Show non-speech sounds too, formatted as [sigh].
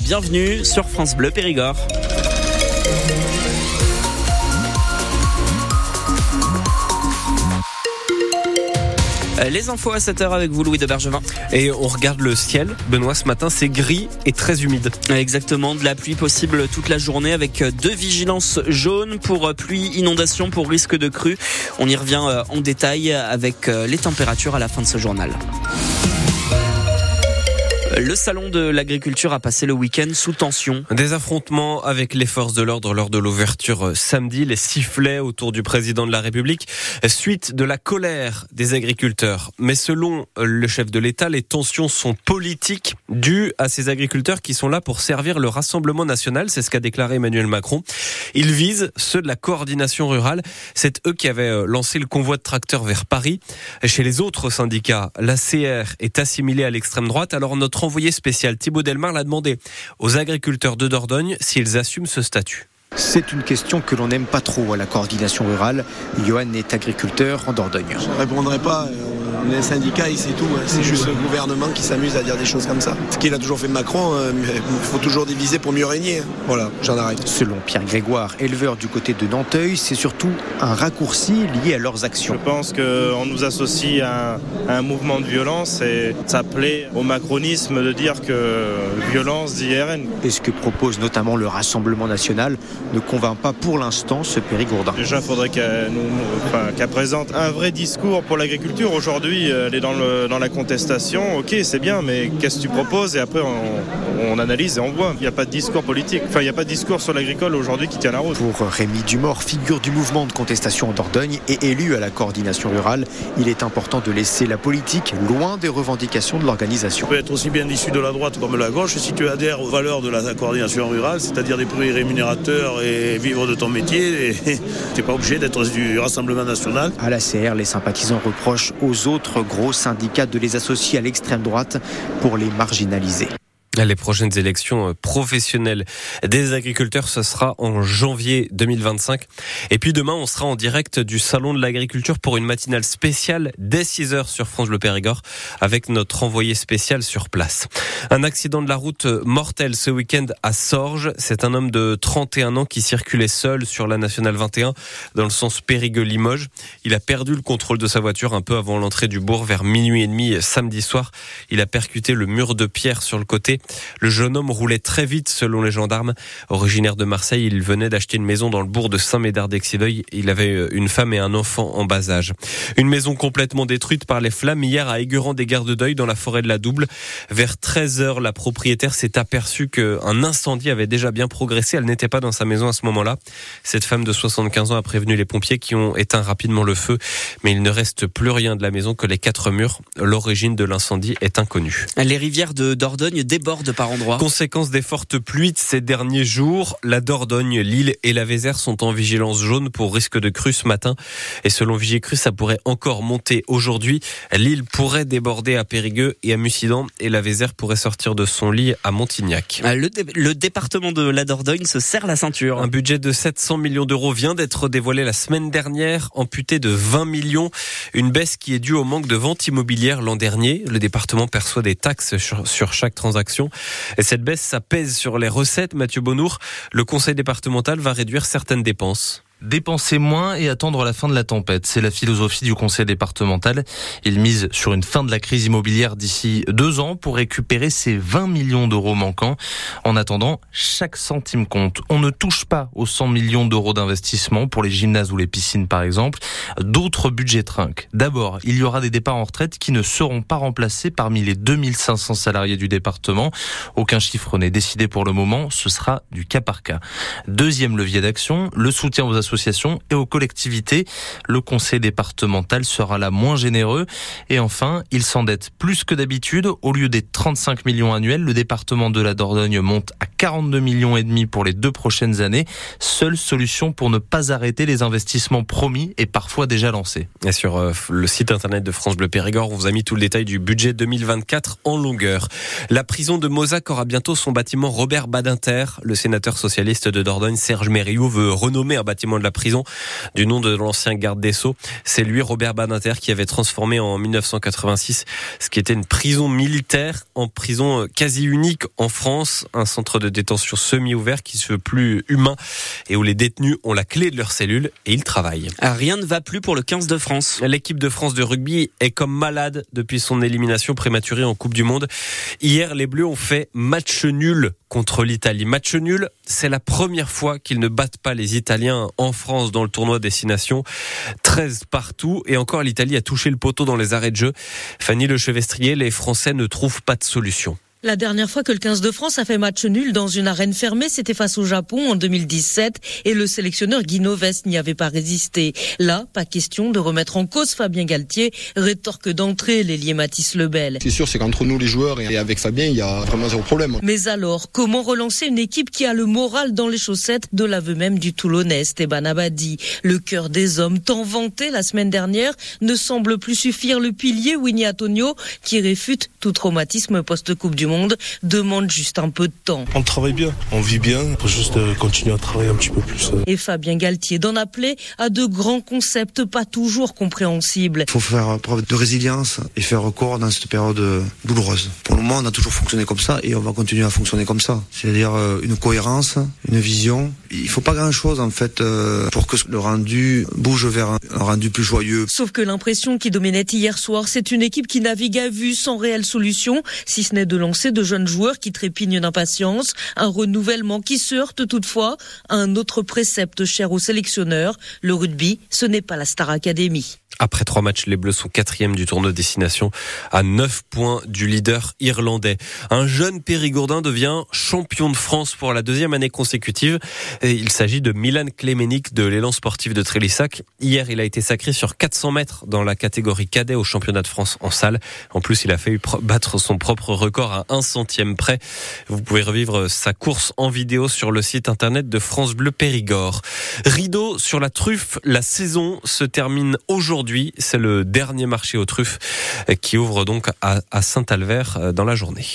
Bienvenue sur France Bleu Périgord. Euh, Les infos à 7h avec vous, Louis de Bergevin. Et on regarde le ciel. Benoît, ce matin, c'est gris et très humide. Exactement, de la pluie possible toute la journée avec deux vigilances jaunes pour pluie, inondation, pour risque de crue. On y revient euh, en détail avec euh, les températures à la fin de ce journal. Le salon de l'agriculture a passé le week-end sous tension. Des affrontements avec les forces de l'ordre lors de l'ouverture samedi, les sifflets autour du président de la République, suite de la colère des agriculteurs. Mais selon le chef de l'État, les tensions sont politiques dues à ces agriculteurs qui sont là pour servir le Rassemblement national. C'est ce qu'a déclaré Emmanuel Macron. Ils visent ceux de la coordination rurale. C'est eux qui avaient lancé le convoi de tracteurs vers Paris. Chez les autres syndicats, la CR est assimilée à l'extrême droite. Alors notre envoyé spécial Thibaut Delmar l'a demandé aux agriculteurs de Dordogne s'ils assument ce statut. C'est une question que l'on n'aime pas trop à la coordination rurale. Johan est agriculteur en Dordogne. Je ne répondrai pas. On est un syndicat et c'est tout. C'est juste le gouvernement qui s'amuse à dire des choses comme ça. Ce qu'il a toujours fait Macron, il faut toujours diviser pour mieux régner. Voilà, j'en arrête. Selon Pierre Grégoire, éleveur du côté de Nanteuil, c'est surtout un raccourci lié à leurs actions. Je pense qu'on nous associe à un, mouvement de violence et ça plaît au macronisme de dire que violence dit RN. Et ce que propose notamment le Rassemblement national ne convainc pas pour l'instant ce Périgourdin. Déjà, il faudrait qu'elle enfin, qu présente un vrai discours pour l'agriculture. Aujourd'hui, elle est dans, le, dans la contestation. Ok, c'est bien, mais qu'est-ce que tu proposes? Et après, on, on, analyse et on voit. Il n'y a pas de discours politique. Enfin, il n'y a pas de discours sur l'agricole aujourd'hui qui tient la route. Pour Rémi Dumort, figure du mouvement de contestation en Dordogne et élu à la coordination rurale, il est important de laisser la politique loin des revendications de l'organisation. Tu peux être aussi bien issu de la droite comme de la gauche si tu adhères aux valeurs de la coordination rurale, c'est-à-dire des prix rémunérateurs et vivre de ton métier. Tu [laughs] n'es pas obligé d'être du Rassemblement national. À la CR, les sympathisants reprochent aux autres gros syndicats de les associer à l'extrême droite pour les marginaliser. Les prochaines élections professionnelles des agriculteurs, ce sera en janvier 2025. Et puis demain, on sera en direct du Salon de l'agriculture pour une matinale spéciale dès 6 heures sur France Bleu Périgord avec notre envoyé spécial sur place. Un accident de la route mortel ce week-end à Sorges. C'est un homme de 31 ans qui circulait seul sur la Nationale 21 dans le sens Périgueux-Limoges. Il a perdu le contrôle de sa voiture un peu avant l'entrée du bourg vers minuit et demi samedi soir. Il a percuté le mur de pierre sur le côté. Le jeune homme roulait très vite selon les gendarmes. Originaire de Marseille, il venait d'acheter une maison dans le bourg de Saint-Médard-d'Exideuil. Il avait une femme et un enfant en bas âge. Une maison complètement détruite par les flammes hier à Aiguerand des Gardes d'Oeil dans la forêt de la Double. Vers 13 heures, la propriétaire s'est aperçue qu'un incendie avait déjà bien progressé. Elle n'était pas dans sa maison à ce moment-là. Cette femme de 75 ans a prévenu les pompiers qui ont éteint rapidement le feu. Mais il ne reste plus rien de la maison que les quatre murs. L'origine de l'incendie est inconnue. Les rivières de Dordogne débordent par endroits. Conséquence des fortes pluies de ces derniers jours, la Dordogne, l'île et la Vézère sont en vigilance jaune pour risque de crue ce matin. Et selon Vigicru, ça pourrait encore monter aujourd'hui. L'île pourrait déborder à Périgueux et à Mussidan et la Vézère pourrait sortir de son lit à Montignac. Le, dé le département de la Dordogne se serre la ceinture. Un budget de 700 millions d'euros vient d'être dévoilé la semaine dernière, amputé de 20 millions. Une baisse qui est due au manque de ventes immobilières l'an dernier. Le département perçoit des taxes sur, sur chaque transaction. Et cette baisse, ça pèse sur les recettes. Mathieu Bonour, le conseil départemental va réduire certaines dépenses. Dépenser moins et attendre la fin de la tempête, c'est la philosophie du conseil départemental. Il mise sur une fin de la crise immobilière d'ici deux ans pour récupérer ces 20 millions d'euros manquants. En attendant, chaque centime compte. On ne touche pas aux 100 millions d'euros d'investissement pour les gymnases ou les piscines par exemple. D'autres budgets trinquent. D'abord, il y aura des départs en retraite qui ne seront pas remplacés parmi les 2500 salariés du département. Aucun chiffre n'est décidé pour le moment, ce sera du cas par cas. Deuxième levier d'action, le soutien aux associations et aux collectivités. Le conseil départemental sera là moins généreux. Et enfin, il s'endette plus que d'habitude. Au lieu des 35 millions annuels, le département de la Dordogne monte à 42 millions et demi pour les deux prochaines années. Seule solution pour ne pas arrêter les investissements promis et parfois déjà lancés. Et sur euh, le site internet de France Bleu Périgord, on vous a mis tout le détail du budget 2024 en longueur. La prison de Mozac aura bientôt son bâtiment Robert Badinter. Le sénateur socialiste de Dordogne, Serge Mériou, veut renommer un bâtiment de la prison du nom de l'ancien garde des Sceaux. C'est lui, Robert Badinter, qui avait transformé en 1986 ce qui était une prison militaire en prison quasi unique en France, un centre de détention semi-ouvert qui se veut plus humain et où les détenus ont la clé de leur cellule et ils travaillent. Ah, rien ne va plus pour le 15 de France. L'équipe de France de rugby est comme malade depuis son élimination prématurée en Coupe du Monde. Hier, les Bleus ont fait match nul contre l'Italie. Match nul, c'est la première fois qu'ils ne battent pas les Italiens en France dans le tournoi Destination. 13 partout et encore l'Italie a touché le poteau dans les arrêts de jeu. Fanny Le Chevestrier, les Français ne trouvent pas de solution. La dernière fois que le 15 de France a fait match nul dans une arène fermée, c'était face au Japon en 2017 et le sélectionneur Guy Noves n'y avait pas résisté. Là, pas question de remettre en cause Fabien Galtier, rétorque d'entrée l'ailier Mathis Lebel. C'est sûr, c'est qu'entre nous les joueurs et avec Fabien, il y a vraiment zéro problème. Mais alors, comment relancer une équipe qui a le moral dans les chaussettes de l'aveu même du Toulonnais, Esteban Abadi? Le cœur des hommes, tant vanté la semaine dernière, ne semble plus suffire. Le pilier Winnie Antonio, qui réfute tout traumatisme post-Coupe du Monde demande juste un peu de temps. On travaille bien, on vit bien, faut juste euh, continuer à travailler un petit peu plus. Euh. Et Fabien Galtier d'en appeler à de grands concepts pas toujours compréhensibles. Il faut faire preuve de résilience et faire recours dans cette période euh, douloureuse. Pour le moment, on a toujours fonctionné comme ça et on va continuer à fonctionner comme ça. C'est-à-dire une cohérence, une vision. Il faut pas grand-chose en fait pour que le rendu bouge vers un rendu plus joyeux. Sauf que l'impression qui dominait hier soir, c'est une équipe qui navigue à vue sans réelle solution, si ce n'est de lancer de jeunes joueurs qui trépignent d'impatience, un renouvellement qui se heurte toutefois à un autre précepte cher aux sélectionneurs, le rugby, ce n'est pas la Star Academy. Après trois matchs, les Bleus sont quatrième du tournoi de destination à 9 points du leader irlandais. Un jeune Périgourdin devient champion de France pour la deuxième année consécutive. Et il s'agit de Milan Klemenik de l'élan sportif de Trélissac. Hier, il a été sacré sur 400 mètres dans la catégorie cadet au championnat de France en salle. En plus, il a fait battre son propre record à un centième près. Vous pouvez revivre sa course en vidéo sur le site internet de France Bleu Périgord. Rideau sur la truffe, la saison se termine aujourd'hui aujourd'hui. C'est le dernier marché aux truffes qui ouvre donc à Saint-Alvert euh, dans la journée.